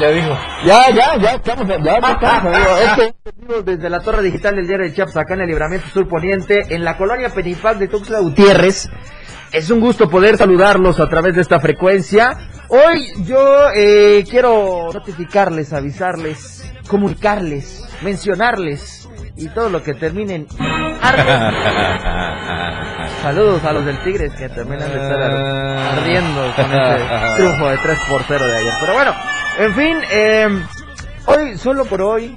Ya dijo. Ya, ya, ya estamos, ya, ya estamos, amigo. Este desde la torre digital del diario de Chiapas, acá en el Libramiento Sur Poniente, en la colonia Penipal de Tuxtla Gutiérrez. Es un gusto poder saludarlos a través de esta frecuencia. Hoy yo eh, quiero notificarles, avisarles, comunicarles, mencionarles y todo lo que terminen Saludos a los del Tigres que terminan de estar ardiendo con ese triunfo de 3 por 0 de ayer. Pero bueno, en fin, eh, hoy, solo por hoy,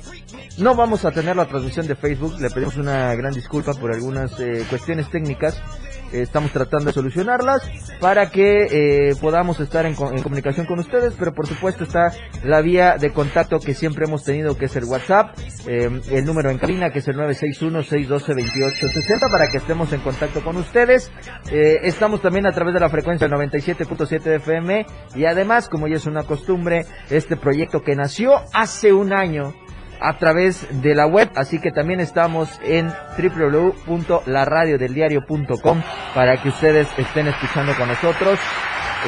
no vamos a tener la transmisión de Facebook. Le pedimos una gran disculpa por algunas eh, cuestiones técnicas. Eh, estamos tratando de solucionarlas para que eh, podamos estar en, en comunicación con ustedes. Pero por supuesto está la vía de contacto que siempre hemos tenido, que es el WhatsApp. eh, el número en cabina, que es el 961-612-2860, para que estemos en contacto con ustedes. Eh, estamos también a través de la frecuencia del 97.7 de FM. Y además, como ya es una costumbre, este proyecto que nació hace un año a través de la web, así que también estamos en www.laradiodeldiario.com para que ustedes estén escuchando con nosotros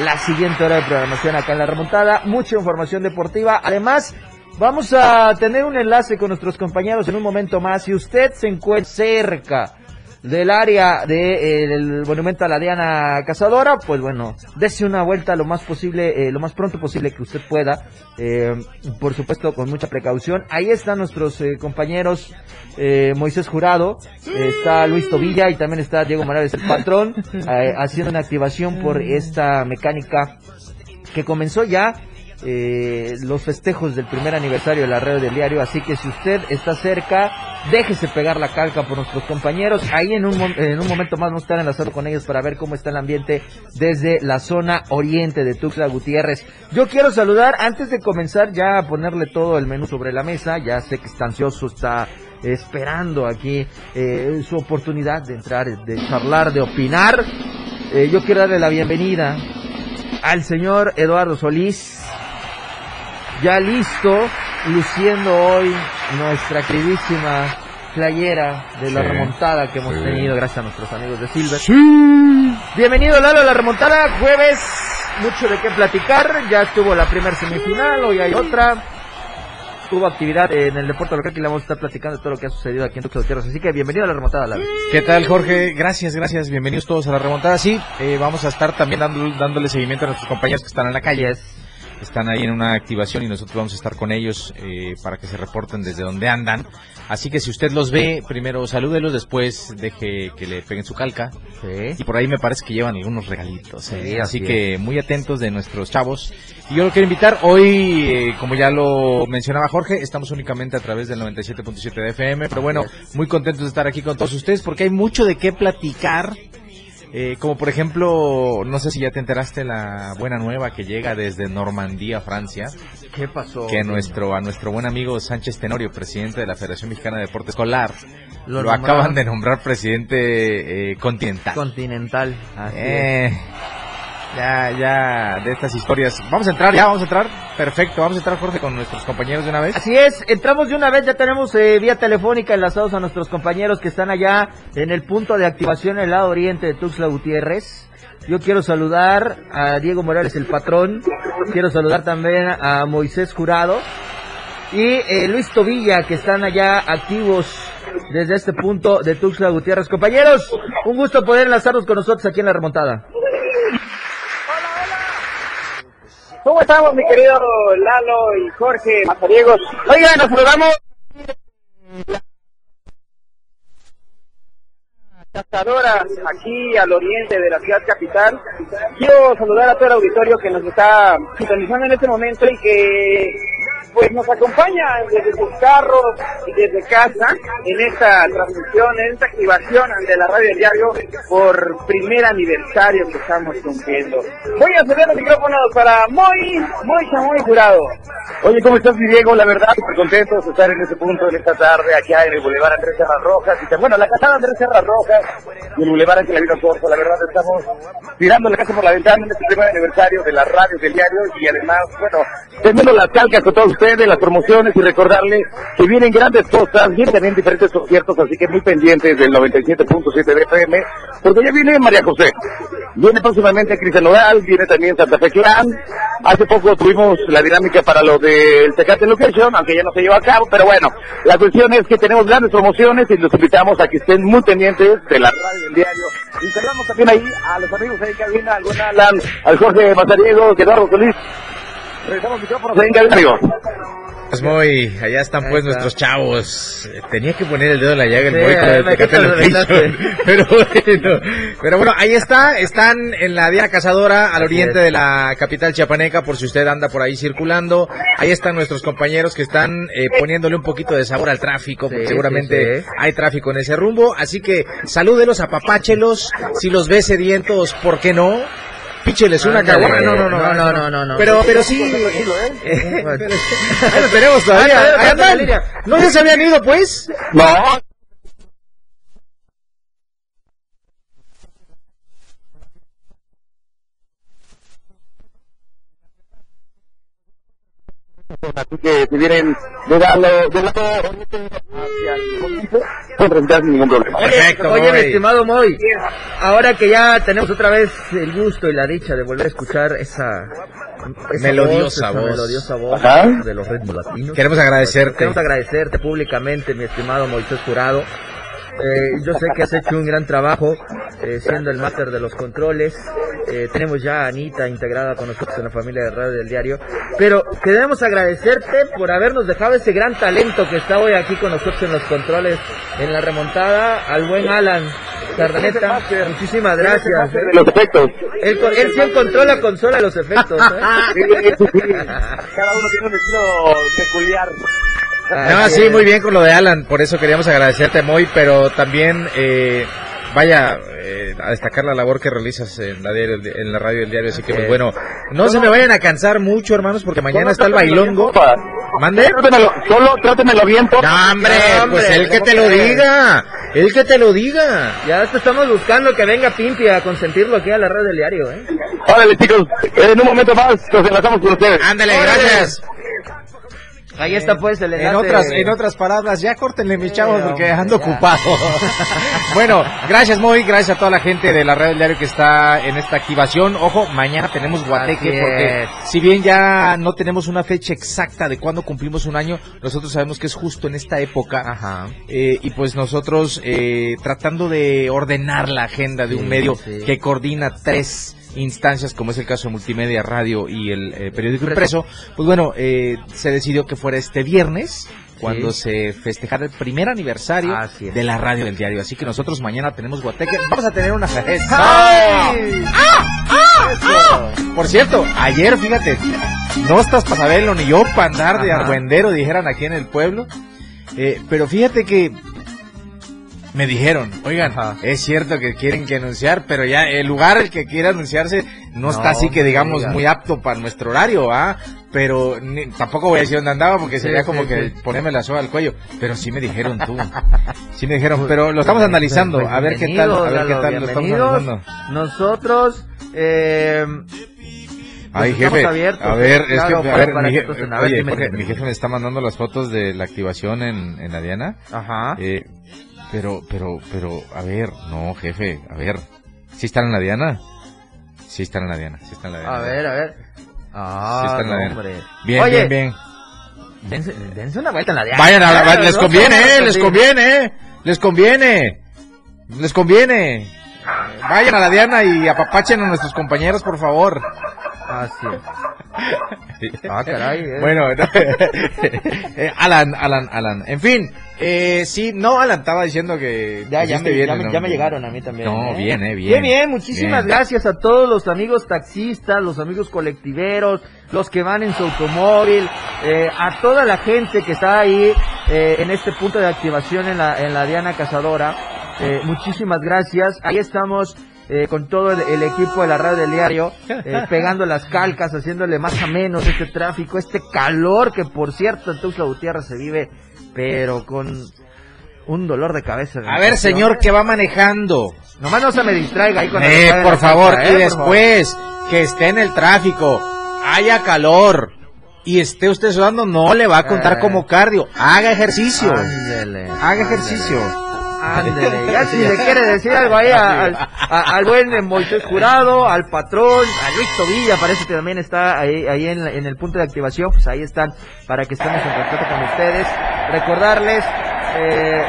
la siguiente hora de programación acá en la remontada, mucha información deportiva, además vamos a tener un enlace con nuestros compañeros en un momento más, si usted se encuentra cerca del área del monumento a la Diana Cazadora, pues bueno, dése una vuelta lo más posible, eh, lo más pronto posible que usted pueda, eh, por supuesto con mucha precaución. Ahí están nuestros eh, compañeros eh, Moisés Jurado, eh, está Luis Tobilla y también está Diego Morales, el patrón, eh, haciendo una activación por esta mecánica que comenzó ya eh, los festejos del primer aniversario de la red del diario, así que si usted está cerca, déjese pegar la calca por nuestros compañeros, ahí en un, en un momento más vamos a estar enlazados con ellos para ver cómo está el ambiente desde la zona oriente de Tuxtla Gutiérrez. Yo quiero saludar, antes de comenzar ya a ponerle todo el menú sobre la mesa, ya sé que está ansioso, está esperando aquí eh, su oportunidad de entrar, de charlar, de opinar. Eh, yo quiero darle la bienvenida al señor Eduardo Solís, ya listo, luciendo hoy nuestra queridísima playera de la Sí, remontada que hemos sí. tenido gracias a nuestros amigos de Silver. Bienvenido Lalo a la remontada, jueves, mucho de qué platicar, ya estuvo la primera semifinal, hoy hay otra. Hubo actividad en el deporte local que le vamos a estar platicando de todo lo que ha sucedido aquí en Tuxtla Gutiérrez. Así que bienvenido a la remontada, Lalo. ¿Qué tal, Jorge? Gracias, gracias. Bienvenidos todos a la remontada. Sí, eh, vamos a estar también dando, dándole seguimiento a nuestros compañeros que están en la calle. Están ahí en una activación y nosotros vamos a estar con ellos eh, para que se reporten desde donde andan. Así que si usted los ve, primero salúdelos, después deje que le peguen su calca. Y por ahí me parece que llevan algunos regalitos. eh. Sí, así así que muy atentos de nuestros chavos. Y yo lo quiero invitar, hoy, eh, como ya lo mencionaba Jorge, estamos únicamente a través del 97.7 de FM. Pero bueno, muy contentos de estar aquí con todos ustedes porque hay mucho de qué platicar. Eh, como por ejemplo, no sé si ya te enteraste la buena nueva que llega desde Normandía, Francia, ¿Qué pasó? que nuestro a nuestro buen amigo Sánchez Tenorio, presidente de la Federación Mexicana de Deporte Escolar, Lo acaban de nombrar presidente eh, continental. Continental. así Eh, ya, ya, de estas historias. Vamos a entrar, ya, vamos a entrar. Perfecto, vamos a entrar, Jorge, con nuestros compañeros de una vez. Así es, entramos de una vez, ya tenemos eh, vía telefónica enlazados a nuestros compañeros que están allá en el punto de activación en el lado oriente de Tuxtla Gutiérrez. Yo quiero saludar a Diego Morales, el patrón. Quiero saludar también a Moisés Jurado y eh, Luis Tobilla, que están allá activos desde este punto de Tuxtla Gutiérrez. Compañeros, un gusto poder enlazarnos con nosotros aquí en la remontada. ¿Cómo estamos, mi querido Lalo y Jorge Mazariegos? Oigan, nos saludamos. Cazadoras aquí al oriente de la ciudad capital. Quiero saludar a todo el auditorio que nos está sintonizando en este momento y que pues nos acompañan desde sus carros y desde casa en esta transmisión, en esta activación de la radio del diario por primer aniversario que estamos cumpliendo. Voy a ceder los micrófonos para Moy, Moy Chamoy Jurado. Oye, ¿cómo estás, mi Diego? La verdad, súper contentos de estar en este punto, en esta tarde, aquí en el Boulevard Andrés Serras Rojas. Bueno, la casada Andrés Serras Rojas y el Boulevard Ángel Avino. La verdad, estamos tirando la casa por la ventana en este primer aniversario de la radio del diario. Y además, bueno, teniendo las calcas con todos ustedes, las promociones y recordarles que vienen grandes cosas, vienen también diferentes conciertos, así que muy pendientes del 97.7 de FM, porque ya viene María José. Viene próximamente Cristian Nodal, viene también Santa Fe Clan. Hace poco tuvimos la dinámica para lo del Tecate Location, aunque ya no se lleva a cabo, pero bueno, la cuestión es que tenemos grandes promociones y los invitamos a que estén muy pendientes de la radio del diario. Integramos también ahí a los amigos en cabina, al Alan, al Jorge Mazariego, Eduardo Solís. Regresamos micrófonos ahí en amigos. Pues muy, allá están pues nuestros chavos. Tenía que poner el dedo en la llaga el Sí, el Location. Pero bueno, pero bueno, ahí está, están en la Diana Cazadora al Así oriente es. de la capital chiapaneca por si usted anda por ahí circulando. Ahí están nuestros compañeros que están eh, poniéndole un poquito de sabor al tráfico, porque Sí, seguramente sí, sí. hay tráfico en ese rumbo, así que salúdelos, apapáchelos, si los ve sedientos, ¿por qué no? Pícheles una caguama, no, no, no, No, no, no, no, no. Pero, pero sí, ¿eh? pero- ahí lo tenemos todavía. No, no, andan. línea. ¿No ya se habían ido, pues? No, Así que si vienen de darlo de lado hacia el movimiento, pueden presentar sin ningún problema. Perfecto, Oye, mi estimado Moy, ahora que ya tenemos otra vez el gusto y la dicha de volver a escuchar esa, esa Melodiosa esa voz. melodiosa voz de los ritmos latinos. Queremos agradecerte. Queremos agradecerte públicamente, mi estimado Moisés Jurado. Eh, yo sé que has hecho un gran trabajo eh, siendo el máster de los controles. Eh, tenemos ya a Anita integrada con nosotros en la familia de Radio del Diario. Pero queremos agradecerte por habernos dejado ese gran talento que está hoy aquí con nosotros en los controles, en la remontada, al buen Alan Sardaneta. Muchísimas gracias. De los efectos. Él, él sí encontró la consola de los efectos. ¿eh? Cada uno tiene un estilo peculiar. No, Así sí, muy bien con lo de Alan, por eso queríamos agradecerte, Moy, pero también, eh, vaya, eh, a destacar la labor que realizas en la, diario- en la radio del diario, así que, pues es. bueno, no se me vayan a cansar mucho, hermanos, porque mañana está el bailongo. ¿Mande? Trátemelo, solo trátemelo bien, por No, hombre, No, hombre, pues el que ¿cómo te lo diga, el que te lo diga. Ya te estamos buscando que venga Pimpi a consentirlo aquí a la red del diario, ¿eh? Órale, chicos, en un momento más nos enlazamos con ustedes. Ándale, gracias. Ahí está pues el enlace. En otras, en otras palabras, ya córtenle mis chavos porque ando ocupado. bueno, gracias Moy, gracias a toda la gente de la red del diario que está en esta activación. Ojo, mañana tenemos guateque porque si bien ya no tenemos una fecha exacta de cuándo cumplimos un año, nosotros sabemos que es justo en esta época. Ajá. Eh, y pues nosotros eh, tratando de ordenar la agenda de un Sí, medio sí. que coordina tres instancias como es el caso de multimedia, radio y el eh, periódico impreso, pues bueno, eh, se decidió que fuera este viernes cuando se festejara el primer aniversario de la radio del diario. Así que nosotros mañana tenemos Guateque, vamos a tener una ¡Ay! Por cierto, ayer, fíjate, no estás para saberlo ni yo para andar de argüendero, dijeran aquí en el pueblo. Eh, pero fíjate que me dijeron, oigan, Ajá. es cierto que quieren que anunciar, pero ya el lugar el que quiere anunciarse no, No, está así que digamos muy apto para nuestro horario, ¿ah? Pero ni- tampoco voy a decir dónde andaba porque Sí, sería sí, como que ponerme la soga al cuello. Pero sí me dijeron tú, sí me dijeron, pero lo estamos analizando, a ver qué tal, a ver qué tal lo estamos analizando. Nosotros, eh, Ay, Pues estamos jefe, abiertos, a ver, claro, es que, a ver, mi, que je- tú te- a ver, oye, dime, Jorge, dime. mi jefe me está mandando las fotos de la activación en, en la Diana, ajá. eh, pero, pero, pero, a ver, no, jefe, a ver, ¿sí están en la Diana? Sí están en la Diana, sí están en la Diana. A ver, a ver. Ah, Sí está en la no, Diana. hombre. Bien, Oye, bien, bien. Dense, dense una vuelta en la diana. Vayan a la, Claro, les conviene, eh, les conviene, eh, les conviene, les conviene. Vayan a la Diana y apapachen a nuestros compañeros, por favor. Así es. Ah, caray. eh. Bueno, no. Eh, Alan, Alan, Alan. En fin, eh, sí, no, Alan estaba diciendo que. Ya, ya, me, bien ya, me, ya nombre. me llegaron a mí también. No, ¿eh? bien, eh, bien. Bien, bien, muchísimas Bien. gracias a todos los amigos taxistas, los amigos colectiveros, los que van en su automóvil, eh, a toda la gente que está ahí eh, en este punto de activación en la, en la Diana Cazadora. Eh, muchísimas gracias. Ahí estamos eh, con todo el, el equipo de la radio del diario, eh, pegando las calcas, haciéndole más a menos este tráfico, este calor que por cierto en Tuxtla Gutiérrez se vive, pero con un dolor de cabeza. A ver, señor que va manejando. Nomás no se me distraiga ahí con la Eh, de por la favor, y eh, después que esté en el tráfico, haya calor y esté usted sudando, no le va a contar Eh. como cardio. Haga ejercicio. Ándele, Haga ejercicio. Ándele, ya si le quiere decir algo ahí a- al, a- al buen Moisés Jurado, al patrón, a Luis Tobilla, parece que también está ahí, ahí en, la- en el punto de activación, pues ahí están para que estemos en contacto con ustedes. Recordarles. Eh,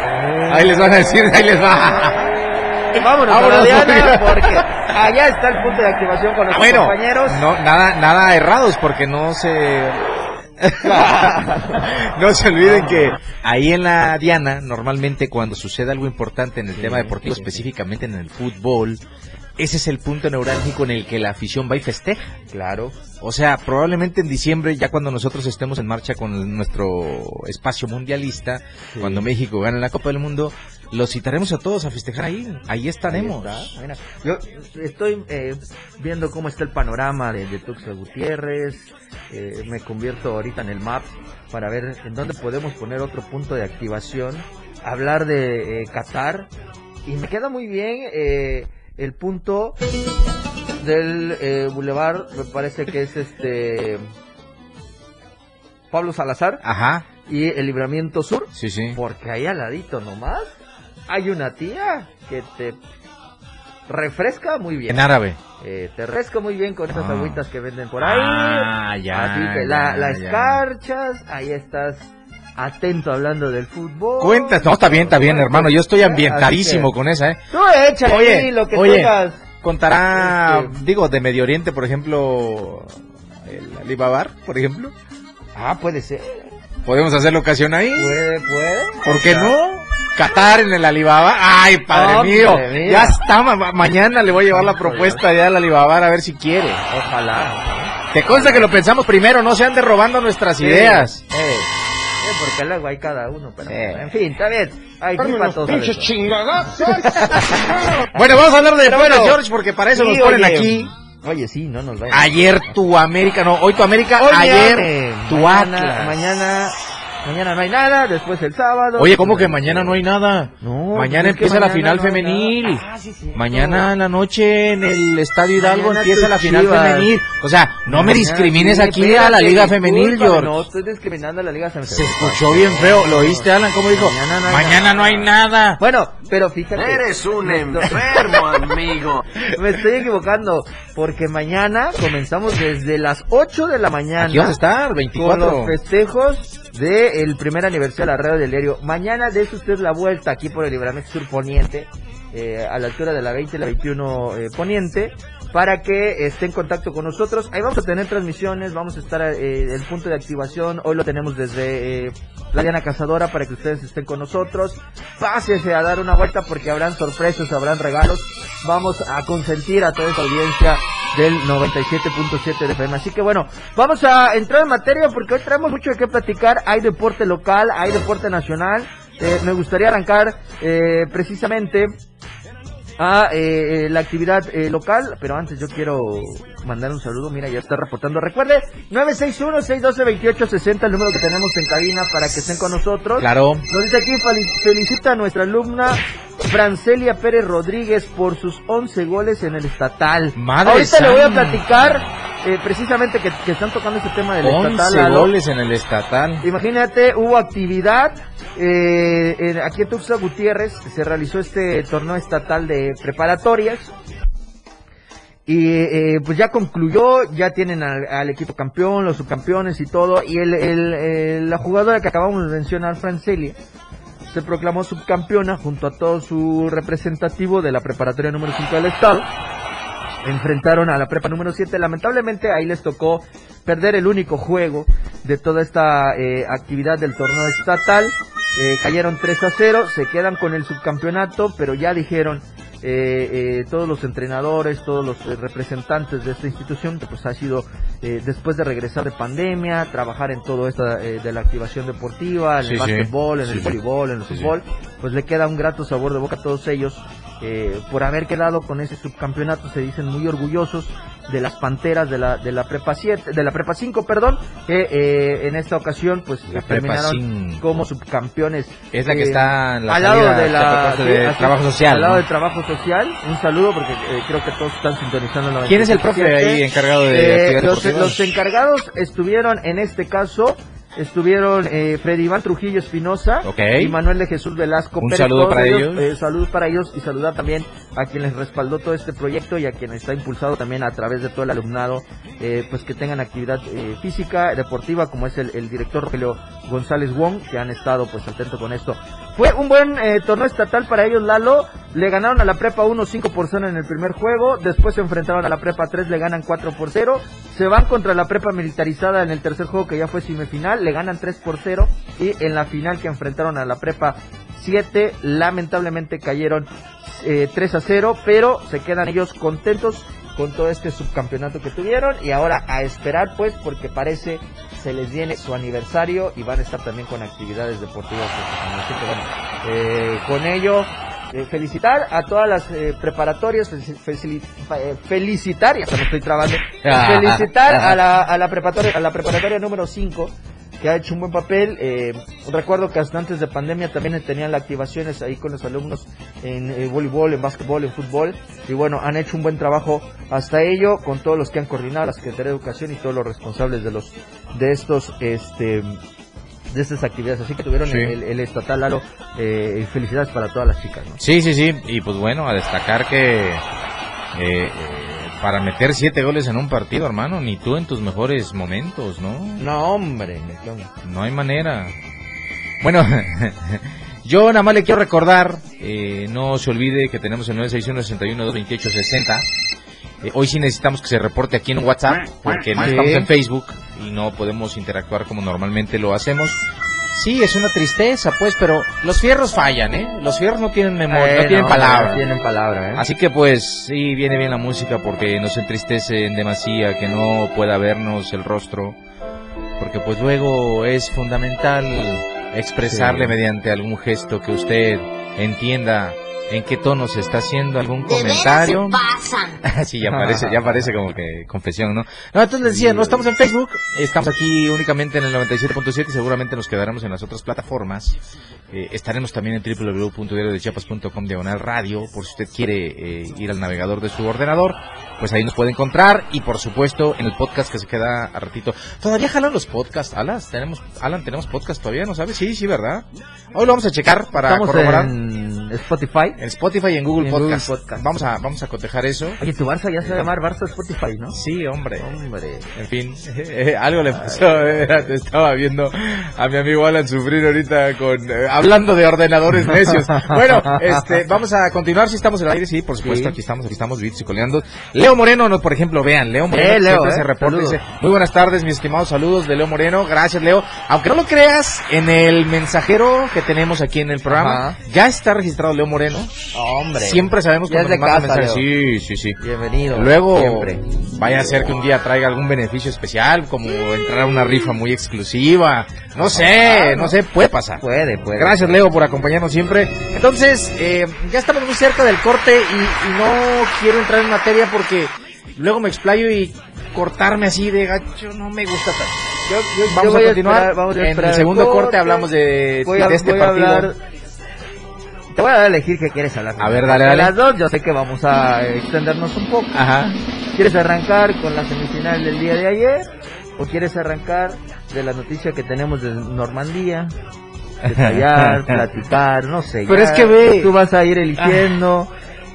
Ahí les van a decir, ahí les va. Vámonos, a Vámonos, Diana, porque allá está el punto de activación con nuestros Bueno, compañeros. no, nada, nada errados porque no se... no se olviden que ahí en la Diana, normalmente cuando sucede algo importante en el tema deportivo, específicamente en el fútbol, ese es el punto neurálgico en el que la afición va y festeja. Claro. O sea, probablemente en diciembre, ya cuando nosotros estemos en marcha con nuestro espacio mundialista, Sí. cuando México gane la Copa del Mundo, los citaremos a todos a festejar ahí. Ahí estaremos. Ahí yo estoy eh, viendo cómo está el panorama de, de Tuxtla Gutiérrez. eh, me convierto ahorita en el map para ver en dónde podemos poner otro punto de activación. Hablar de eh, Qatar. Y me queda muy bien eh, el punto del eh, Boulevard. Me parece que es este. Pablo Salazar Ajá, y el Libramiento Sur. sí, sí. Porque ahí al ladito nomás hay una tía que te refresca muy bien. En árabe. Eh, te refresca muy bien con esas Ah. agüitas que venden por ahí. Ah, ya. Así que la, ya, la ya. escarchas, ahí estás atento hablando del fútbol. Cuenta, no, está bien, está bien, hermano. Yo estoy Así ambientadísimo que con esa, ¿eh? Tú échale Oye, ahí lo que oye. tengas. Contará, Este- digo, de Medio Oriente, por ejemplo, el Alibabar, por ejemplo. Ah, puede ser. ¿Podemos hacer la ocasión ahí? Puede, puede. ¿Por qué no? Qatar en el Alibaba. Ay, padre mío. Ya está. ma- mañana le voy a llevar la propuesta ya al Alibaba a ver si quiere. Ojalá. Que consta que lo pensamos primero, no se ande robando nuestras ideas. Eh, eh, porque luego hay cada uno, pero Sí. en fin, está bien. Hay para todos. Bueno, vamos a hablar de Pero bueno. George, porque para eso Sí, nos ponen oye, aquí. Oye, sí, no nos vayan. Ayer tu América, no, hoy tu América, Hoy ayer eh, tu mañana, Atlas. Mañana, mañana no hay nada, después el sábado. Oye, ¿cómo que mañana no hay nada? No, mañana empieza la final no femenil. Ah, sí, sí. Mañana en la noche en el Estadio Hidalgo Mañana empieza la final Chivas. femenil. O sea, no me discrimines sí, aquí espérate, a la Liga Femenil, George. No, estoy discriminando a la Liga Femenil. Se escuchó bien feo. ¿Lo oíste, Alan? ¿Cómo dijo? Mañana no hay Mañana nada. no hay nada. Bueno, pero fíjate. Eres un enfermo, amigo. Me estoy equivocando, porque mañana comenzamos desde las 8 de la mañana. Aquí vas a estar, Con 24. los festejos del primer aniversario de la radio del diario. Mañana de usted la vuelta aquí por el Libramiento Sur Poniente, eh, a la altura de la 20 y la 21 eh, Poniente, para que esté en contacto con nosotros. Ahí vamos a tener transmisiones, vamos a estar eh, el punto de activación. Hoy lo tenemos desde eh, la Diana Cazadora para que ustedes estén con nosotros. Pásese a dar una vuelta porque habrán sorpresas, habrán regalos. Vamos a consentir a toda esta audiencia del 97.7 de FM. Así que bueno, vamos a entrar en materia porque hoy traemos mucho de qué platicar. Hay deporte local, hay deporte nacional. Eh, me gustaría arrancar eh, precisamente a eh, eh, la actividad eh, local, pero antes yo quiero mandar un saludo, mira, ya está reportando. Recuerde, 961-612-2860, el número que tenemos en cabina para que estén con nosotros. Claro. Nos dice aquí, fel- felicita a nuestra alumna Francelia Pérez Rodríguez por sus 11 goles en el estatal. Madre Ahorita le voy a platicar, eh, precisamente que, que están tocando este tema del 11 estatal. Goles en el estatal. Imagínate, hubo actividad eh, en- aquí en Tuxtla Gutiérrez, se realizó este torneo estatal de preparatorias y eh, pues ya concluyó, ya tienen al, al equipo campeón, los subcampeones y todo y el, el- el- la jugadora que acabamos de mencionar, Francelia, se proclamó subcampeona junto a todo su representativo de la preparatoria número 5 del estado enfrentaron a la prepa número 7. Lamentablemente ahí les tocó perder el único juego de toda esta eh, actividad del torneo estatal. Eh, cayeron 3 a 0, se quedan con el subcampeonato, pero ya dijeron eh, eh, todos los entrenadores, todos los eh, representantes de esta institución, que pues ha sido eh, después de regresar de pandemia, trabajar en todo esto eh, de la activación deportiva, en Sí, el básquetbol, en Sí, el voleibol, en el fútbol, pues le queda un grato sabor de boca a todos ellos eh, por haber quedado con ese subcampeonato, se dicen muy orgullosos de las panteras de la de la prepa 7, de la prepa 5, perdón, que eh, en esta ocasión pues La terminaron 5. como subcampeones. Es la que eh, está en la al lado de la de trabajo social. al lado ¿no? de trabajo social un saludo porque eh, creo que todos están sintonizando ¿Quién es el profe 97. ahí encargado de Eh, los, encargados estuvieron en este caso estuvieron eh, Freddy Iván Trujillo Espinosa y Manuel de Jesús Velasco Un Pérez, saludo para ellos, ellos. eh, saludos para ellos y saludar también a quien les respaldó todo este proyecto y a quien está impulsado también a través de todo el alumnado eh, pues que tengan actividad eh, física deportiva como es el, el director Rogelio González Wong que han estado pues atento con esto fue un buen eh, torneo estatal para ellos Lalo. Le ganaron a la prepa 1 5 por 0 en el primer juego. Después se enfrentaron a la prepa 3 le ganan 4 por 0 se van contra la prepa militarizada en el tercer juego que ya fue semifinal. Le ganan 3 por 0 y en la final que enfrentaron a la prepa 7 lamentablemente cayeron eh, 3 a 0 pero se quedan ellos contentos con todo este subcampeonato que tuvieron. Y ahora a esperar pues porque parece se les viene su aniversario y van a estar también con actividades deportivas Así que, bueno, eh, con ello eh, felicitar a todas las eh, preparatorias eh, felicitar ya se me estoy trabando felicitar a la, a la preparatoria a la preparatoria número 5 que ha hecho un buen papel. Eh, recuerdo que hasta antes de pandemia también tenían las activaciones ahí con los alumnos en eh, voleibol, en básquetbol, en fútbol. Y bueno, han hecho un buen trabajo hasta ello con todos los que han coordinado, la Secretaría de Educación y todos los responsables de los de estos este de estas actividades. Así que tuvieron Sí. el, el estatal Lalo. Eh, felicidades para todas las chicas. ¿no? Sí, sí, sí. Y pues bueno, a destacar que eh, eh, para meter siete goles en un partido, hermano, ni tú en tus mejores momentos, ¿no? No, hombre. No hay manera. Bueno, yo nada más le quiero recordar, eh, no se olvide que tenemos el 961-61-228-60. Eh, hoy sí necesitamos que se reporte aquí en WhatsApp, porque no estamos en Facebook y no podemos interactuar como normalmente lo hacemos. Sí, es una tristeza, pues, pero los fierros fallan, ¿eh? Los fierros no tienen memoria, Eh, no tienen no, palabra. no tienen palabra, ¿eh? Así que pues sí, viene bien la música porque nos entristece en demasía que no pueda vernos el rostro, porque pues luego es fundamental expresarle Sí. mediante algún gesto que usted entienda en qué tono se está haciendo algún comentario. sí, ya parece, ya parece como que confesión, ¿no? No, entonces les decía, no estamos en Facebook, estamos aquí únicamente en el 97.7 y seguramente nos quedaremos en las otras plataformas. Eh, estaremos también en www.diariodechiapas.com diagonal radio, por si usted quiere eh, ir al navegador de su ordenador, pues ahí nos puede encontrar y por supuesto en el podcast que se queda a ratito. ¿Todavía jalan los podcasts, Alan? ¿Tenemos, Alan, ¿tenemos podcast todavía? ¿No sabes? Sí, sí, ¿verdad? Hoy lo vamos a checar para Estamos corroborar. en Spotify. En Spotify y en Google, Y en Google Podcast. Vamos a vamos a cotejar eso. Oye, tu Barça ya se va a llamar Barça Spotify, ¿no? Sí, hombre. Hombre. En fin, algo le pasó. eh, Te estaba viendo a mi amigo Alan sufrir ahorita con eh, hablando de ordenadores necios. Bueno, este, vamos a continuar. Si estamos en el aire, sí, por supuesto. Sí. Aquí estamos, aquí estamos, bits y coleando. Leo Moreno, no, por ejemplo, vean, Leo Moreno Eh, Leo, eh, se reporta. dice, Muy buenas tardes, mis estimados saludos de Leo Moreno. Gracias, Leo. Aunque no lo creas, en el mensajero que tenemos aquí en el programa, Ajá. ya está registrado Leo Moreno. Hombre. Siempre sabemos de nos manda mensajes. Sí, sí, sí. Bienvenido. Luego, Siempre. vaya a ser que un día traiga algún beneficio especial, como entrar a una rifa muy exclusiva. No sé, no sé, puede pasar. Puede, puede. Gracias, Leo, por acompañarnos siempre. Entonces, eh, ya estamos muy cerca del corte y, y no quiero entrar en materia porque luego me explayo y cortarme así de gacho no me gusta tanto. Yo, yo- Vamos yo a continuar. esperar- vamos a en esperar el segundo corte, corte. hablamos de, Voy a, de este voy a partido. hablar. Te voy a elegir qué quieres hablar. A ver, dale, dale. las dos, yo sé que vamos a extendernos un poco. Ajá. ¿Quieres arrancar con la semifinal del día de ayer? ¿O quieres arrancar de la noticia que tenemos de Normandía? Detallar, platicar, no sé. Pero ya es que ve- Tú vas a ir eligiendo,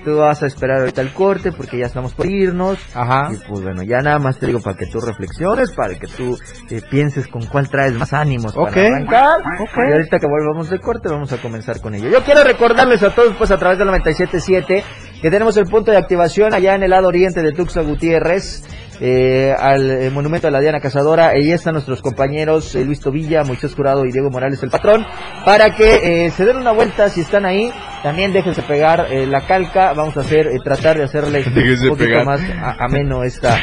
tú vas a esperar ahorita el corte porque ya estamos por irnos. Ajá. Y pues bueno, ya nada más te digo para que tú reflexiones, para que tú eh, pienses con cuál traes más ánimos Ok. para arrancar. Y ahorita que volvamos de corte vamos a comenzar con ello. Yo quiero recordarles a todos pues a través de la 97.7 que tenemos el punto de activación allá en el lado oriente de Tuxtla Gutiérrez. Eh, al eh, monumento de la Diana Cazadora. Ahí están nuestros compañeros eh, Luis Tobilla, Moisés Jurado y Diego Morales, el patrón, para que eh, se den una vuelta si están ahí. También déjense pegar eh, la calca. Vamos a hacer, eh, tratar de hacerle Déjense un poquito pegar. más a- ameno esta,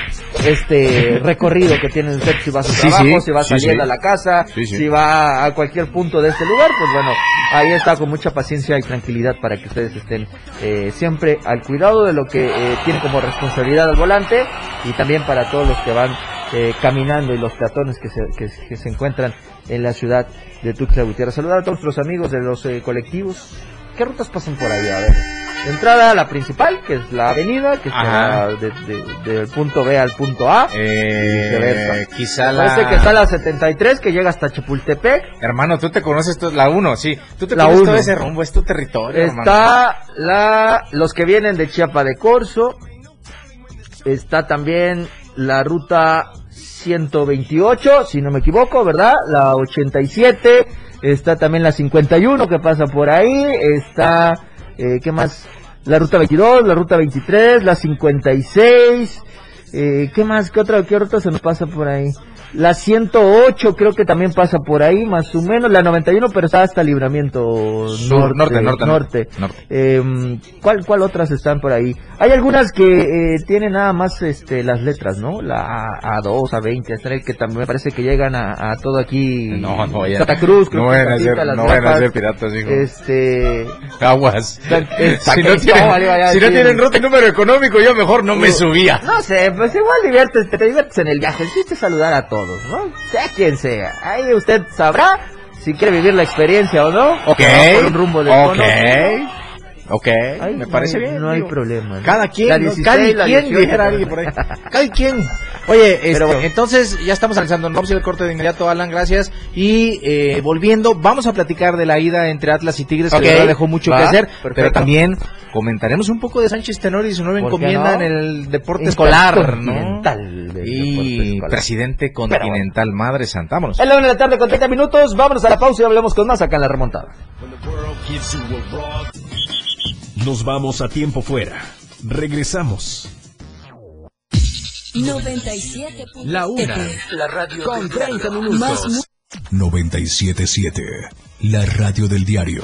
este recorrido que tienen usted si va a su Sí, trabajo, sí, si va sí, saliendo a la casa, si va a cualquier punto de este lugar, pues bueno, ahí está con mucha paciencia y tranquilidad para que ustedes estén eh, siempre al cuidado de lo que eh, tienen como responsabilidad al volante y también para todos los que van eh, caminando y los peatones que se, que, que se encuentran en la ciudad de Tuxtla Gutiérrez. Saludar a todos nuestros amigos de los eh, colectivos. ¿Qué rutas pasan por ahí? A ver. Entrada, la principal, que es la avenida, que está de- de- del punto B al punto A. Eh, viceversa. quizá la... Parece que está la 73, que llega hasta Chapultepec. Hermano, tú te conoces to- la 1, sí. Tú te La conoces uno. todo ese rumbo, es tu territorio, hermano. Está la los que vienen de Chiapa de Corzo. Está también la ruta 128, si no me equivoco, ¿verdad? La 87. Está también la 51 que pasa por ahí. Está, eh, ¿qué más? La ruta 22, la ruta 23, la 56. Eh, ¿Qué más? ¿Qué otra, qué ruta se nos pasa por ahí? La 108 creo que también pasa por ahí, más o menos. La 91, pero está hasta Libramiento Sur, norte. norte, norte, norte. Eh, ¿cuál, ¿Cuál otras están por ahí? Hay algunas que eh, tienen nada más este, las letras, ¿no? La A, A2, A20, hasta que también me parece que llegan a, a todo aquí. No, no, ya. Santa Cruz, creo No que a ser, a piratas, hijo. Este. Aguas. Si no tienen, si no tienen y número económico, yo mejor no me subía. No sé, pues igual diviertes, te diviertes en el viaje. El chiste saludar a todos, ¿no? Sea quien sea. Ahí usted sabrá si quiere vivir la experiencia o no. Ok. Por un rumbo de Ok. Ok. Ay, me no parece hay- bien. No hay digo. problema. ¿no? Cada quien, La ¿no? 16, cada la quien, 18, dijera alguien por ahí. Cada quien. Oye, este, Pero bueno. entonces ya estamos analizando, vamos a ir al corte de inmediato, Alan, gracias. Y eh, volviendo, vamos a platicar de la ida entre Atlas y Tigres, Ok, que verdad dejó mucho va, que hacer, pero perfecto. también comentaremos un poco de Sánchez Tenori y su nueva ¿Por qué encomienda no? en el deporte escolar, ¿no? Deporte Y escolar. presidente continental, madre santa, vámonos. Es la una de la tarde con 30 minutos. Vámonos a la pausa y hablemos con más acá en la remontada. Nos vamos a tiempo fuera. Regresamos. 97. La una. La radio Con del 30 diario. minutos. Más mu- 977. La radio del diario.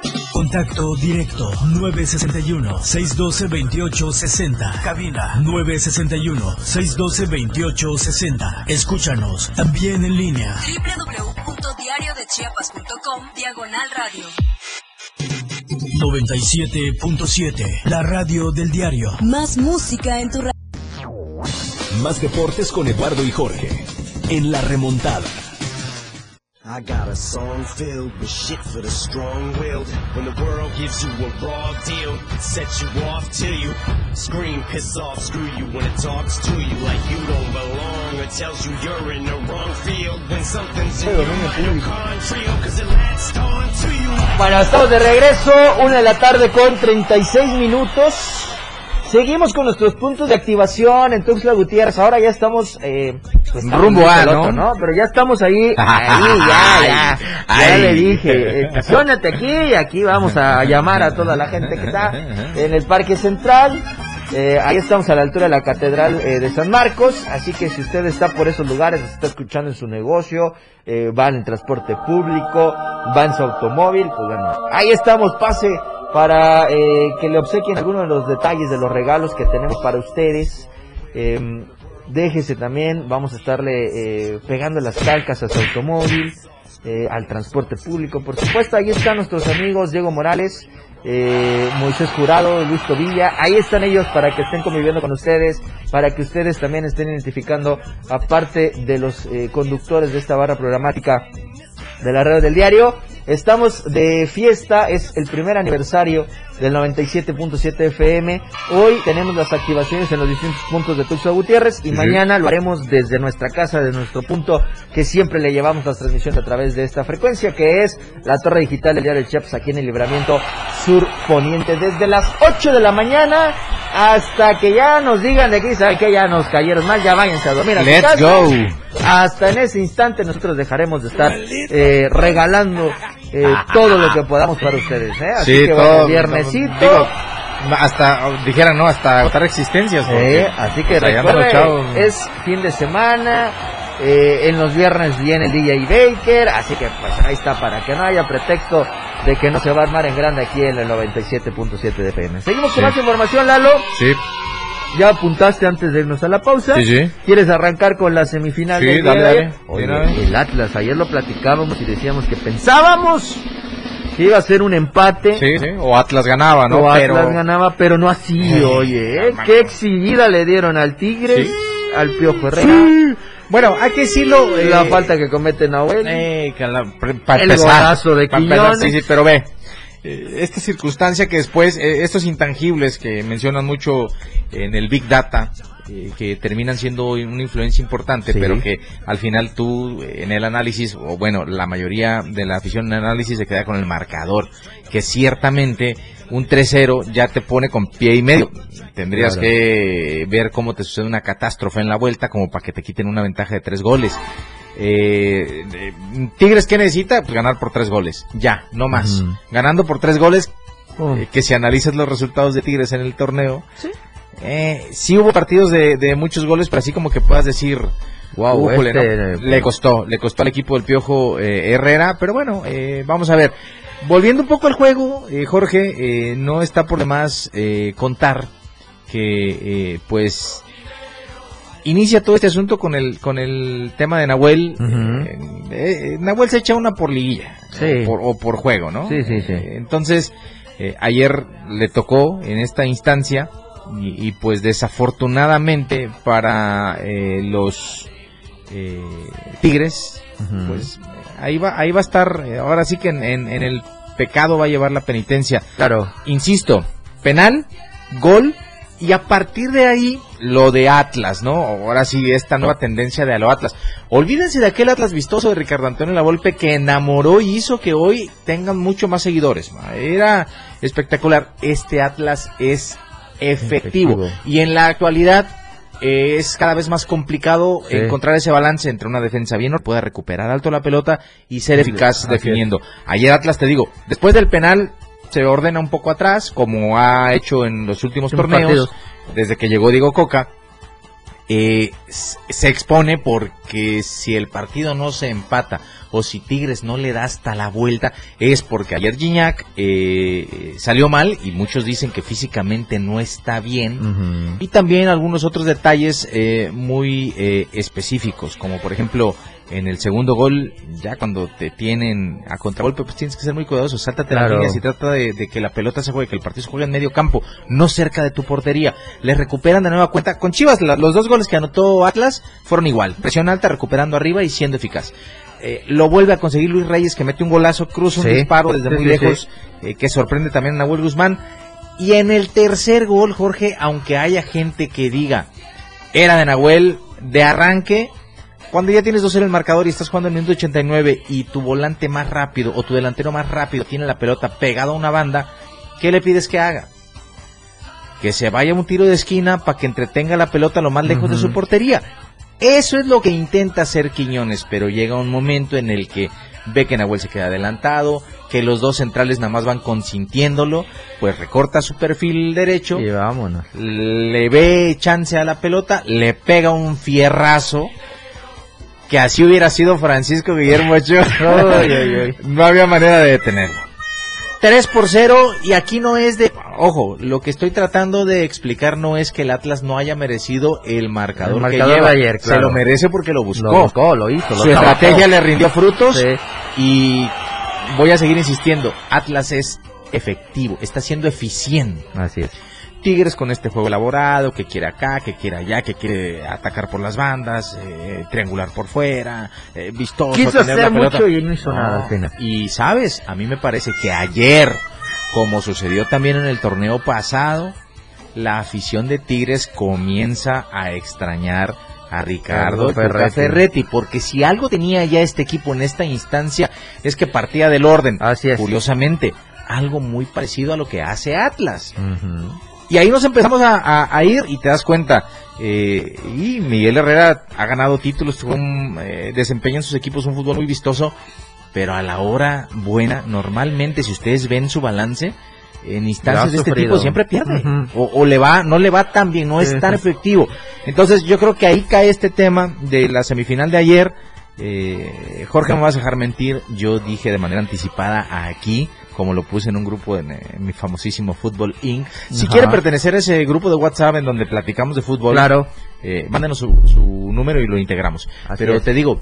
Contacto directo 961-612-2860. Cabina 961-612-2860. Escúchanos también en línea. www.diariodechiapas.com. Diagonal radio. 97.7. La radio del diario. Más música en tu radio. Más deportes con Eduardo y Jorge. En la remontada. I got a song filled with shit for the strong-willed. When the world gives you a raw deal, it sets you off till you scream, piss off, screw you when it talks to you like you don't belong or tells you you're in the wrong field when something's in your mitochondrial cause it latched on to you. Bueno, estamos de regreso, una de la tarde con 36 minutos. Seguimos con nuestros puntos de activación en Tuxtla Gutiérrez. Ahora ya estamos eh, pues, Rumbo a, piloto, ¿no? Pero ya estamos ahí, ahí ya, ya. Ya le dije, estacionate aquí y aquí vamos a llamar a toda la gente que está en el Parque Central. Eh, ahí estamos a la altura de la Catedral eh, de San Marcos, así que si usted está por esos lugares, está escuchando en su negocio, eh, va en transporte público, va en su automóvil, pues bueno, ahí estamos, pase para eh, que le obsequien algunos de los detalles de los regalos que tenemos para ustedes. Eh, déjese también, vamos a estarle eh, pegando las calcas a su automóvil, eh, al transporte público, por supuesto. Ahí están nuestros amigos Diego Morales, eh, Moisés Jurado, Luis Tobilla. Ahí están ellos para que estén conviviendo con ustedes, para que ustedes también estén identificando, aparte de los eh, conductores de esta barra programática de la red del diario, Estamos de fiesta, es el primer aniversario del 97.7 FM. Hoy tenemos las activaciones en los distintos puntos de Tuxtla Gutiérrez y mañana lo haremos desde nuestra casa, desde nuestro punto que siempre le llevamos las transmisiones a través de esta frecuencia, que es la torre digital del Diario de Chiapas aquí en el Libramiento Sur Poniente, desde las 8 de la mañana hasta que ya nos digan de aquí, ¿saben que Ya nos cayeron mal, ya váyanse a dormir a Let's casa. go. Hasta en ese instante nosotros dejaremos de estar eh, regalando eh, todo lo que podamos para ustedes. ¿eh? Así Sí, que bueno, todo. viernesito. Digo, hasta, dijeran, ¿no? Hasta agotar existencias. Eh, así que pues, recuerde, es fin de semana. eh, en los viernes viene el DJ Baker, así que pues ahí está para que no haya pretexto de que no se va a armar en grande aquí en el 97.7 de FM. Seguimos Sí. con más información, Lalo. Sí, Ya apuntaste antes de irnos a la pausa. sí, sí. ¿Quieres arrancar con la semifinal Sí, del dale, dale. Oye, el Atlas, ayer lo platicábamos y decíamos que pensábamos que iba a ser un empate. Sí, sí. O Atlas ganaba, ¿no? O Pero. Atlas ganaba, pero no así, Ay, oye. ¿eh? Qué exhibida le dieron al Tigres, al Piojo Herrera. Bueno, hay que decirlo. eh, La falta que comete Nahuel. Eh, que la- pre- pa' El empezar, golazo de pa'. Sí, sí, pero ve. Eh, Esta circunstancia que después, eh, estos intangibles que mencionan mucho en el Big Data, eh, que terminan siendo una influencia importante, Sí. pero que al final tú eh, en el análisis, o bueno, la mayoría de la afición en el análisis se queda con el marcador, que ciertamente un 3-0 ya te pone con pie y medio. Tendrías Claro. que ver cómo te sucede una catástrofe en la vuelta como para que te quiten una ventaja de tres goles. Eh, eh, Tigres, ¿qué necesita? Pues ganar por tres goles. Ya, no más. Ganando por tres goles, Oh. eh, que si analizas los resultados de Tigres en el torneo, eh, sí hubo partidos de, de muchos goles, pero así como que puedas decir, Wow, "Újole, este, ¿no?". eh, le costó, le costó al equipo del Piojo eh, Herrera, pero bueno, eh, vamos a ver. Volviendo un poco al juego, eh, Jorge, eh, no está por demás eh, contar que, eh, pues, inicia todo este asunto con el con el tema de Nahuel. Eh, eh, Nahuel se echa una por liguilla Sí. o, por, o por juego, ¿no? Sí, sí, sí. Eh, entonces, eh, ayer le tocó en esta instancia y, y, pues desafortunadamente para eh, los eh, Tigres, pues ahí va ahí va a estar. ahora sí que en, en- en el pecado va a llevar la penitencia. Claro. Insisto, penal, gol y a partir de ahí lo de Atlas, ¿no? Ahora sí, esta nueva tendencia de lo Atlas. Olvídense de aquel Atlas vistoso de Ricardo Antonio Lavolpe que enamoró y hizo que hoy tengan mucho más seguidores. Era espectacular. Este Atlas es efectivo. Efectivo. Y en la actualidad eh, es cada vez más complicado Sí. encontrar ese balance entre una defensa bien pueda recuperar alto la pelota y ser eficaz Así definiendo. Ayer Atlas, te digo, después del penal se ordena un poco atrás, como ha hecho en los últimos torneos, partidos. desde que llegó Diego Coca. eh, se expone porque si el partido no se empata o si Tigres no le da hasta la vuelta es porque ayer Gignac eh, salió mal y muchos dicen que físicamente no está bien y también algunos otros detalles eh, muy eh, específicos, como por ejemplo en el segundo gol, ya cuando te tienen a contragolpe, pues tienes que ser muy cuidadoso, sáltate las Claro. líneas y trata de, de que la pelota se juegue, que el partido se juegue en medio campo, no cerca de tu portería. Le recuperan de nueva cuenta. Con Chivas, la- los dos goles que anotó Atlas fueron igual, presión alta, recuperando arriba y siendo eficaz. Eh, lo vuelve a conseguir Luis Reyes, que mete un golazo, cruza un Sí. disparo desde muy sí, lejos, eh, que sorprende también a Nahuel Guzmán. Y en el tercer gol, Jorge, aunque haya gente que diga, era de Nahuel, de arranque, cuando ya tienes 2 en el marcador y estás jugando en el minuto 89 y tu volante más rápido o tu delantero más rápido tiene la pelota pegada a una banda, ¿qué le pides que haga? Que se vaya un tiro de esquina para que entretenga la pelota lo más lejos de su portería. Eso es lo que intenta hacer Quiñones, pero llega un momento en el que ve que Nahuel se queda adelantado, que los dos centrales nada más van consintiéndolo, pues recorta su perfil derecho, Y vámonos. le ve chance a la pelota, le pega un fierrazo, que así hubiera sido Francisco Guillermo Ochoa. No había manera de detenerlo. 3 por 0 y aquí no es de... Ojo, lo que estoy tratando de explicar no es que el Atlas no haya merecido el marcador, El marcador que lleva. de ayer, Se claro. lo merece porque lo buscó. Lo buscó, lo hizo. Lo Su trabajó. estrategia le rindió frutos Sí. y voy a seguir insistiendo. Atlas es efectivo, está siendo eficiente. Así es. Tigres con este juego elaborado, que quiere acá, que quiere allá, que quiere atacar por las bandas, eh, triangular por fuera, eh, vistoso. Quiso hacer mucho y no hizo nada. Y sabes, a mí me parece que ayer, como sucedió también en el torneo pasado, la afición de Tigres comienza a extrañar a Ricardo Ferretti. Ferretti, porque si algo tenía ya este equipo en esta instancia es que partía del orden. Así es. Curiosamente, algo muy parecido a lo que hace Atlas. Y ahí nos empezamos a, a- a ir y te das cuenta. eh, y Miguel Herrera ha ganado títulos, tuvo un eh, desempeño en sus equipos, un fútbol muy vistoso. Pero a la hora buena, normalmente, si ustedes ven su balance, en instancias de este tipo siempre pierde. O, o le va, no le va tan bien, no es tan efectivo. Entonces yo creo que ahí cae este tema de la semifinal de ayer. Eh, Jorge, no me vas a dejar mentir, yo dije de manera anticipada aquí, como lo puse en un grupo en, mi famosísimo Fútbol Inc. Si Ajá. quiere pertenecer a ese grupo de WhatsApp en donde platicamos de fútbol, Claro. eh, mándenos su, su número y lo integramos. Así Pero es. te digo,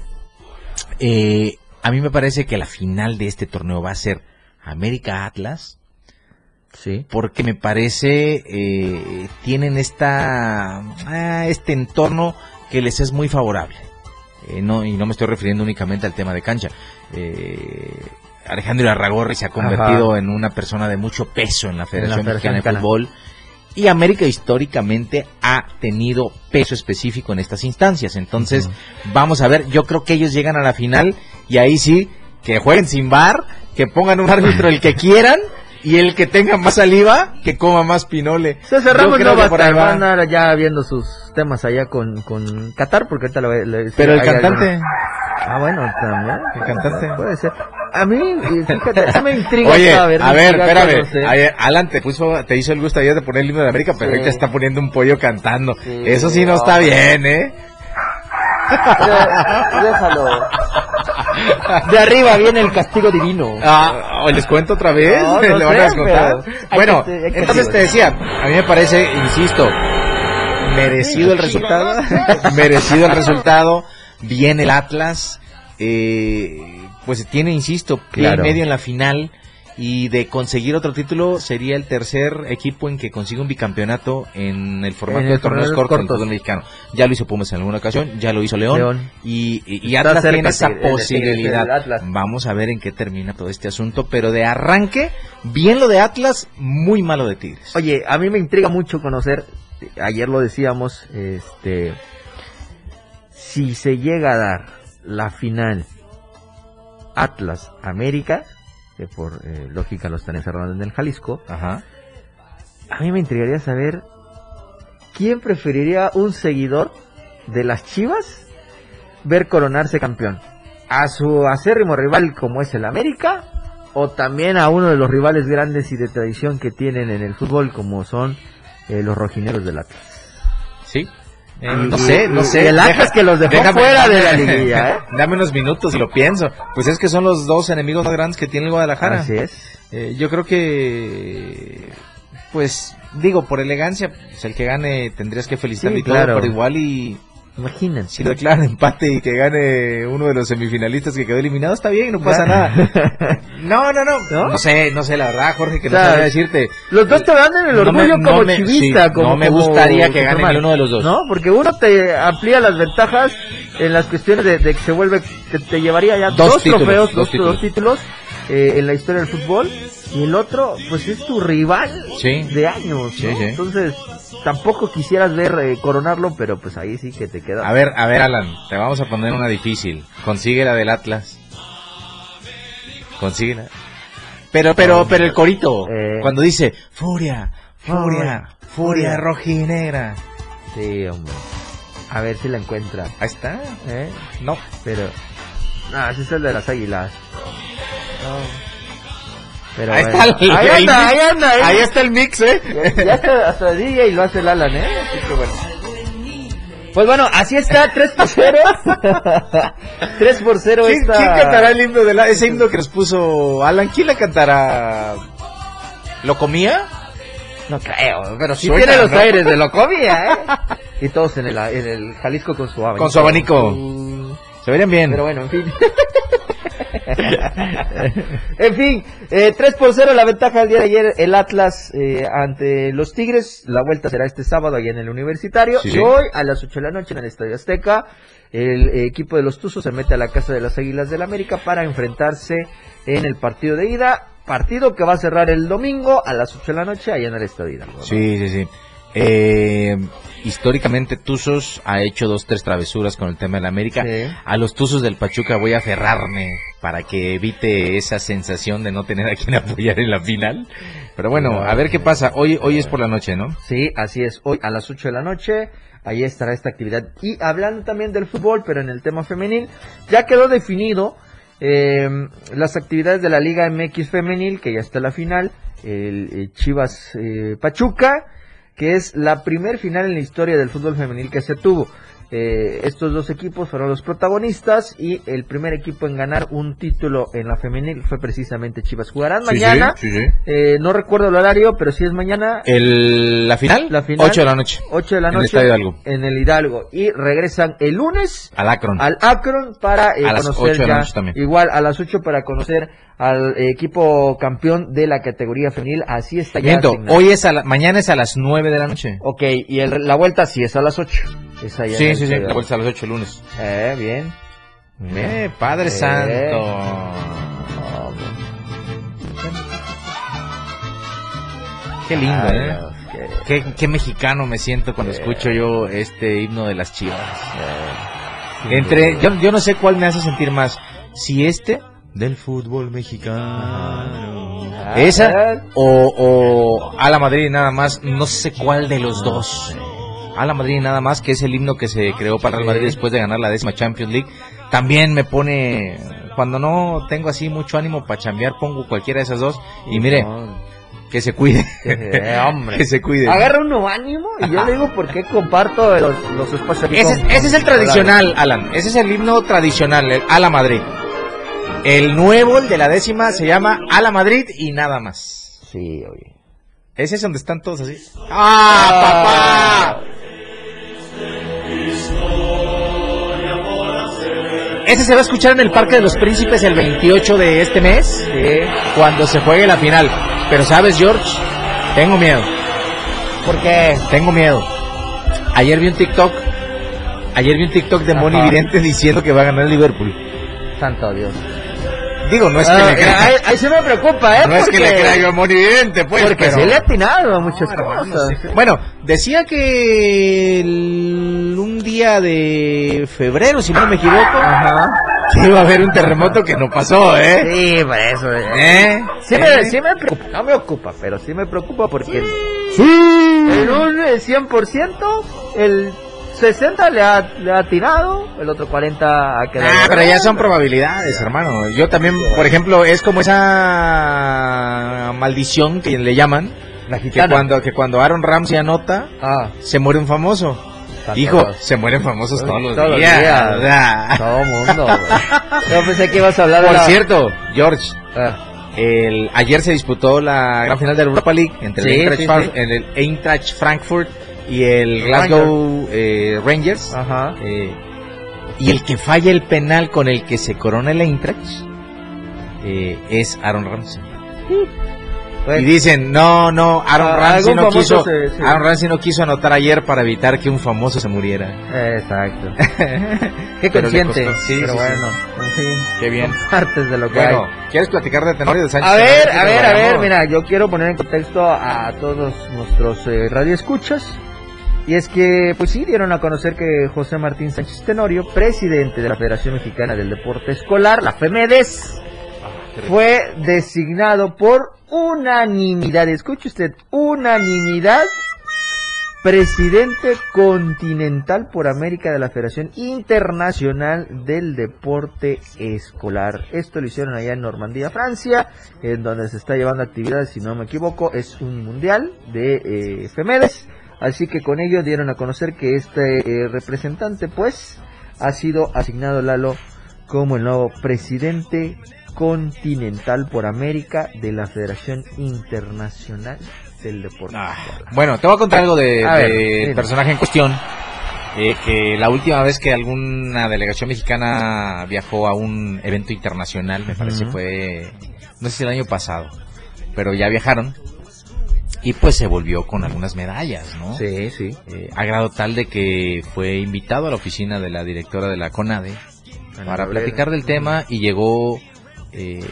eh, a mí me parece que la final de este torneo va a ser América Atlas, Sí. porque me parece eh, tienen esta ah, este entorno que les es muy favorable. Eh, no, y no me estoy refiriendo únicamente al tema de cancha. Eh, Alejandro Arragorri se ha convertido en una persona de mucho peso en la Federación Federación Mexicana de. Fútbol. Y América históricamente ha tenido peso específico en estas instancias. Entonces, vamos a ver, yo creo que ellos llegan a la final y ahí sí, que jueguen sin bar, que pongan un árbitro el que quieran y el que tenga más saliva, que coma más pinole. César Ramos no va a estar, va a va. andar ya viendo sus temas allá con, con Qatar, porque ahorita lo le- Pero el cantante, Ah, bueno, también. El cantante. Puede ser. A mí, fíjate, sí me intriga Oye, a ver, intriga espérame. conocer. Ayer, Alan te puso, te hizo el gusto ayer de poner el himno de América, pero Sí. ahorita está poniendo un pollo cantando. Sí, Eso sí no no. está bien, ¿eh? Eh, Déjalo. De arriba viene el castigo divino. Ah, ¿o les cuento otra vez? No, no ¿Le van a Bueno, que- que entonces te decía, a mí me parece, insisto, merecido el resultado, merecido el resultado, bien el Atlas, eh, pues tiene, insisto, pie Claro. y medio en la final y de conseguir otro título sería el tercer equipo en que consiga un bicampeonato en el formato En el de torneos torneo cortos del mexicano. Ya lo hizo Pumas en alguna ocasión, ya lo hizo León, León. y, y- y Está Atlas tiene esa el Tigre- el posibilidad. Vamos a ver en qué termina todo este asunto, pero de arranque, bien lo de Atlas, muy malo de Tigres. Oye, a mí me intriga mucho conocer, ayer lo decíamos, este, si se llega a dar la final Atlas América, que por eh, lógica lo están encerrando en el Jalisco, Ajá. a mí me intrigaría saber quién preferiría un seguidor de las Chivas ver coronarse campeón. A su acérrimo rival como es el América o también a uno de los rivales grandes y de tradición que tienen en el fútbol como son eh, los rojineros del Atlas. Sí. Eh, Y- no sé, no y- sé. el Atlas que los dejó fuera de la liguilla, ¿eh? Dame unos minutos y lo pienso. Pues es que son los dos enemigos más grandes que tiene el Guadalajara. Así es. Eh, yo creo que, pues, digo, por elegancia, pues el que gane tendrías que felicitarle Sí, y todo, claro. pero igual y Imagínense. si declaran empate y que gane uno de los semifinalistas que quedó eliminado, está bien, no pasa nada. No, no, no, ¿No? no. sé, no sé, la verdad, Jorge, que O sea, no sabría decirte. Los dos te dan en el No me- orgullo no como me- chivista. sí, como, no me como gustaría que gane ni uno de los dos. No, porque uno te amplía las ventajas en las cuestiones de, de que se vuelve, te, te llevaría ya Dos dos, títulos, trofeos, dos dos, títulos. dos títulos eh, en la historia del fútbol. Y el otro, pues es tu rival Sí. de años. Sí, ¿no? sí. Entonces, tampoco quisieras ver eh, coronarlo, pero pues ahí sí que te queda. A ver, a ver, Alan, te vamos a poner una difícil. Consigue la del Atlas. Consíguela. Pero, pero, pero el corito, Eh. cuando dice, furia, furia, Furia, furia furia. rojinegra. Sí, hombre. A ver si la encuentra. Ahí está. ¿eh? No. Pero. No, ese es el de las águilas. Pero ahí, bueno. está el, ahí el anda, mix. ahí anda, ahí Ahí está el mix, eh. Ya, ya hasta, hasta DJ y lo hace el Alan, ¿eh? Así que bueno. Pues bueno, así está, 3 por 0. 3 por 0 ¿Quién, esta... quién cantará el himno de la, ese himno que nos puso Alan? ¿Quién la cantará? ¿Lo comía? No creo, pero sí Suena, tiene los ¿no? aires de Locomia, ¿eh? Y todos en el, en el Jalisco con su abanico. Con su abanico. Mm, Se verían bien. Pero bueno, en fin. en fin, eh, 3 por 0 la ventaja del día de ayer el Atlas eh, ante los Tigres. La vuelta será este sábado allá en el Universitario. Sí, y hoy a las 8 de la noche en el Estadio Azteca el eh, equipo de los Tuzos se mete a la Casa de las Águilas del América para enfrentarse en el partido de ida. Partido que va a cerrar el domingo a las 8 de la noche allá en el Estadio Hidalgo. ¿no? Sí, sí, sí. Eh, históricamente Tuzos ha hecho dos, tres travesuras con el tema de la América. Sí. A los Tuzos del Pachuca voy a aferrarme para que evite esa sensación de no tener a quien apoyar en la final. Pero bueno, a ver qué pasa. Hoy, hoy es por la noche, ¿no? Sí, así es. Hoy a las 8 de la noche, ahí estará esta actividad. Y hablando también del fútbol, pero en el tema femenil, ya quedó definido eh, las actividades de la Liga MX femenil, que ya está la final, el, eh, Chivas eh, Pachuca, que es la primer final en la historia del fútbol femenil que se tuvo. Eh, estos dos equipos fueron los protagonistas y el primer equipo en ganar un título en la femenil fue precisamente Chivas. Jugarán Sí, mañana, sí, sí. eh, no recuerdo el horario, pero sí es mañana. El, ¿La final? La final. 8 de la noche. 8 de la En el noche. Hidalgo. En el Hidalgo. Y regresan el lunes Al Akron. al Akron para eh, A las conocer 8 de la ya- noche también. igual a las 8 para conocer al eh, equipo campeón de la categoría femenil. Así está ya. Miento, asignado. hoy es a la, mañana es a las 9 de la noche. Ok, y el- la vuelta sí es a las 8. Es allá en Sí, sí, sí. La a las 8 el lunes. Eh, bien. Eh, Padre Eh. Santo. Oh, Qué lindo, Ay, ¿eh? Dios, qué- Qué, qué mexicano me siento cuando escucho yo este himno de las chivas. Entre, yo, yo no sé cuál me hace sentir más. Si este del fútbol mexicano. Ah, Esa o, o a la Madrid nada más. No sé cuál de los dos. A la Madrid nada más, que es el himno que se creó para el Madrid después de ganar la décima Champions League. También me pone, cuando no tengo así mucho ánimo para chambear, pongo cualquiera de esas dos. Y mire, que se cuide. Eh, hombre. que se cuide. Agarra uno ánimo y yo le digo por qué comparto los, los espacios. Ese, con- ese es el tradicional, Alan. Ese es el himno tradicional, el a la Madrid. El nuevo, el de la décima, se llama a la Madrid y nada más. Sí, oye. Ese es donde están todos así. ¡Ah, papá! Ese se va a escuchar en el Parque de los Príncipes el 28 de este mes, cuando se juegue la final. Pero sabes, George, tengo miedo. ¿Por qué? Tengo miedo. Ayer vi un TikTok, ayer vi un TikTok de Moni. Vidente diciendo que va a ganar el Liverpool. Santo Dios. Digo, no es que Ah, le crea, ahí, ahí se me preocupa, ¿eh? no es que le crea yo a Moni Vidente, pues, Porque pero- se le ha atinado a muchas cosas. Bueno, decía que el- un día de febrero, si no me equivoco, que iba a haber un terremoto que no pasó, ¿eh? Sí, por eso. eh. ¿Eh? Sí, ¿Eh? me, sí me preocupa, no me ocupa, pero sí me preocupa porque en un eh, 100% el 60 le ha, le ha tirado, el otro 40 ha quedado. Ah, pero ya son probabilidades, hermano. Yo también, por ejemplo, es como esa maldición que le llaman, La que cuando, que cuando Aaron Ramsey anota, Ah, se muere un famoso. Hijo, se mueren famosos todos los Todos días. días. todo mundo. Yo pensé que ibas a hablar de Por la- cierto, George, Ah, el, ayer se disputó la gran final de la Europa League entre Sí, el, Eintracht sí, sí. el Eintracht Frankfurt y el Glasgow eh, Rangers. Ajá. Eh, y el que falla el penal con el que se corona el Eintracht eh, es Aaron Ramsey. Pues, Y dicen, no, no, Aaron Ah, Ramsey no quiso, se- Aaron Ramsey no quiso anotar ayer para evitar que un famoso se muriera. Exacto. Qué consciente. costó. Sí, pero sí, sí. bueno. Qué bien. Partes de lo que Bueno, hay. ¿quieres platicar de Tenorio de Sánchez? A ver, a ver, a ver, mira, yo quiero poner en contexto a todos nuestros eh, radioescuchas. Y es que, pues sí, dieron a conocer que José Martín Sánchez Tenorio, presidente de la Federación Mexicana del Deporte Escolar, la FEMEDES, fue designado por unanimidad, escuche usted, unanimidad, presidente continental por América de la Federación Internacional del Deporte Escolar. Esto lo hicieron allá en Normandía, Francia, en donde se está llevando actividades, si no me equivoco, es un mundial de eh, FEMEDES. Así que con ello dieron a conocer que este eh, representante, pues, ha sido asignado Lalo como el nuevo presidente continental por América de la Federación Internacional del Deporte. Ah, bueno, te voy a contar algo de- A ver, personaje en cuestión. eh, que la última vez que alguna delegación mexicana viajó a un evento internacional, me parece fue, no sé si el año pasado, pero ya viajaron y pues se volvió con algunas medallas, ¿no? Sí, sí. Eh, a grado tal de que fue invitado a la oficina de la directora de la CONADE para platicar del tema y llegó eh,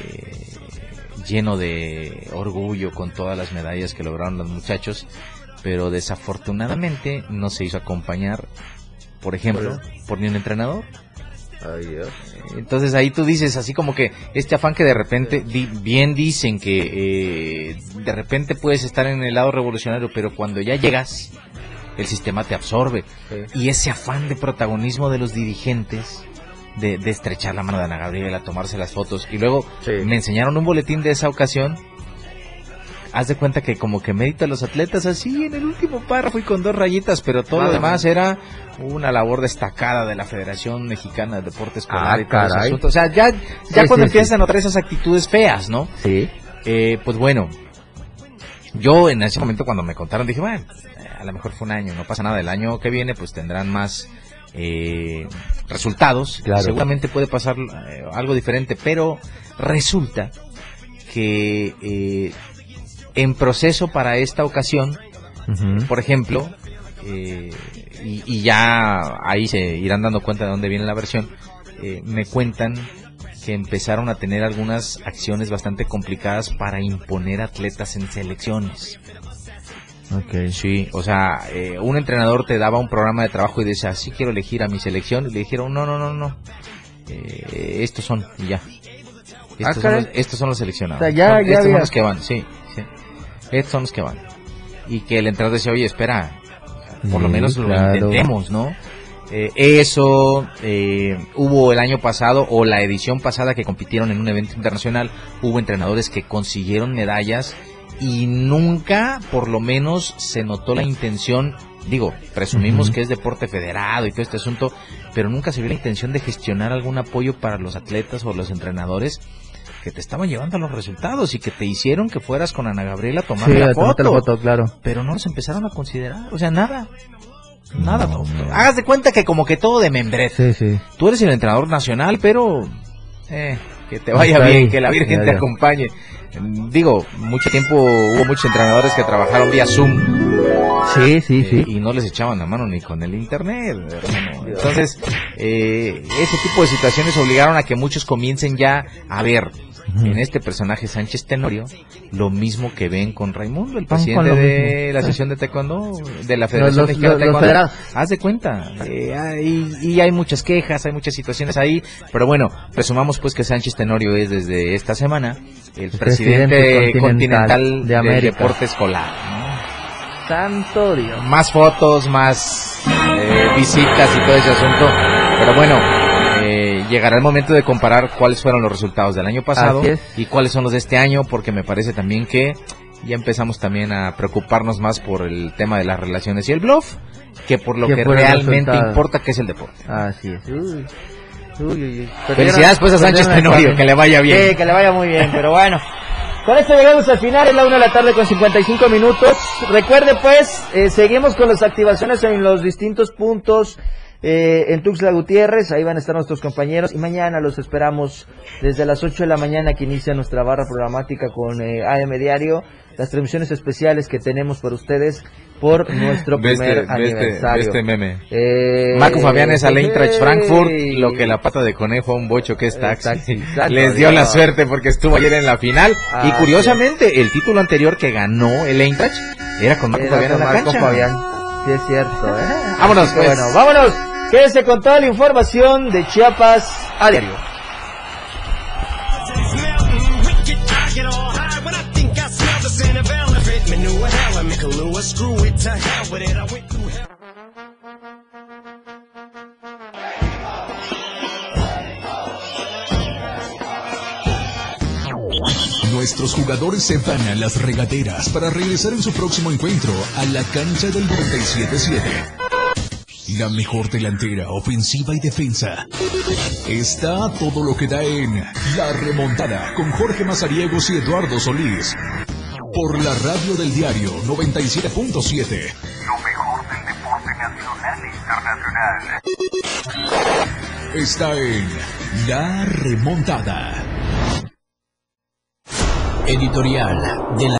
lleno de orgullo con todas las medallas que lograron los muchachos, pero desafortunadamente no se hizo acompañar, por ejemplo, por ni un entrenador. Entonces ahí tú dices, así como que este afán que de repente, di- bien dicen que eh, de repente puedes estar en el lado revolucionario, pero cuando ya llegas, el sistema te absorbe. Sí. Y ese afán de protagonismo de los dirigentes, de, de estrechar la mano de Ana Gabriela, tomarse las fotos, y luego Sí. me enseñaron un boletín de esa ocasión. Haz de cuenta que como que mérito a los atletas así en el último párrafo y con dos rayitas, pero todo lo demás era una labor destacada de la Federación Mexicana de Deportes Escolar Ah, y todo ese caray. asunto. O sea, ya, ya Sí, cuando sí, empiezas sí. a notar esas actitudes feas, ¿no? Sí. Eh, pues bueno, yo en ese momento cuando me contaron dije, bueno, a lo mejor fue un año, no pasa nada, el año que viene pues tendrán más eh, resultados, Claro. seguramente puede pasar eh, algo diferente, pero resulta que eh, en proceso para esta ocasión, por ejemplo, eh, y, y ya ahí se irán dando cuenta de dónde viene la versión, eh, me cuentan que empezaron a tener algunas acciones bastante complicadas para imponer atletas en selecciones. Ok. Sí, o sea, eh, un entrenador te daba un programa de trabajo y decía, sí quiero elegir a mi selección, y le dijeron, no, no, no, no, Eh, estos son, y ya. Estos, Ah, son caray. los, estos son los seleccionados. O sea, ya- Son- ya estos son los que van, sí. Estos son los que van. Y que el entrenador decía, oye, espera, por lo menos lo intentemos, ¿no? Eh, eso eh, hubo el año pasado o la edición pasada que compitieron en un evento internacional, hubo entrenadores que consiguieron medallas y nunca, por lo menos, se notó la intención, digo, presumimos que es deporte federado y todo este asunto, pero nunca se vio la intención de gestionar algún apoyo para los atletas o los entrenadores que te estaban llevando a los resultados y que te hicieron que fueras con Ana Gabriela a tomar Sí, la tomarte la foto foto, claro. pero no los empezaron a considerar, o sea, nada. Nada, No. Hagas de cuenta que como que todo de membrete. Sí, sí. Tú eres el entrenador nacional, pero eh, que te vaya Hasta ahí. bien, que la Virgen Ya, te acompañe. Digo, mucho tiempo hubo muchos entrenadores que trabajaron vía Zoom Sí, sí, eh, sí. y no les echaban la mano ni con el internet, hermano. Entonces, eh, ese tipo de situaciones obligaron a que muchos comiencen ya a ver En este personaje Sánchez Tenorio lo mismo que ven con Raimundo, el presidente de la sesión de taekwondo, de la Federación los- Mexicana de los- Taekwondo. Haz de cuenta, eh, hay- y hay muchas quejas, hay muchas situaciones ahí, pero bueno, presumamos pues que Sánchez Tenorio es desde esta semana el presidente presidente, continental continental, de del América. deporte escolar. ¿no? Santo Dios. más fotos, más eh, visitas y todo ese asunto. Pero bueno, llegará el momento de comparar cuáles fueron los resultados del año pasado y cuáles son los de este año, porque me parece también que ya empezamos también a preocuparnos más por el tema de las relaciones y el bluff que por lo Que realmente resultado. importa que es el deporte. Así es. Uy. Uy, uy, uy. Felicidades, pues, a Sánchez Tenorio, que le vaya bien. Sí, que le vaya muy bien, pero bueno. Con esto llegamos al final, es la una de la tarde con 55 minutos. Recuerde pues, eh, seguimos con las activaciones en los distintos puntos eh, en Tuxtla Gutiérrez, ahí van a estar nuestros compañeros y mañana los esperamos desde las 8 de la mañana que inicia nuestra barra programática con eh, AM Diario, las transmisiones especiales que tenemos para ustedes por nuestro Ve primer este, este- aniversario. ve este meme. Eh, Marco Fabianes a la Eintracht. Frankfurt, lo que la pata de conejo a un bocho que es Eh, taxi. taxi, exacto, Les dio la suerte porque estuvo ayer en la final. y curiosamente, el título anterior que ganó el Eintracht era con Marco Era Fabián en con la Marco cancha. Fabián. Sí, es cierto, ¿eh? Vámonos, pues. Bueno, vámonos. Quédese con toda la información de Chiapas a. Nuestros jugadores se van a las regaderas para regresar en su próximo encuentro a la cancha del 97-7. La mejor delantera, ofensiva y defensa. Está todo lo que da en La Remontada con Jorge Mazariegos y Eduardo Solís. Por la radio del diario 97.7. Lo mejor del deporte nacional. nacional e internacional. Está en La Remontada. Editorial de la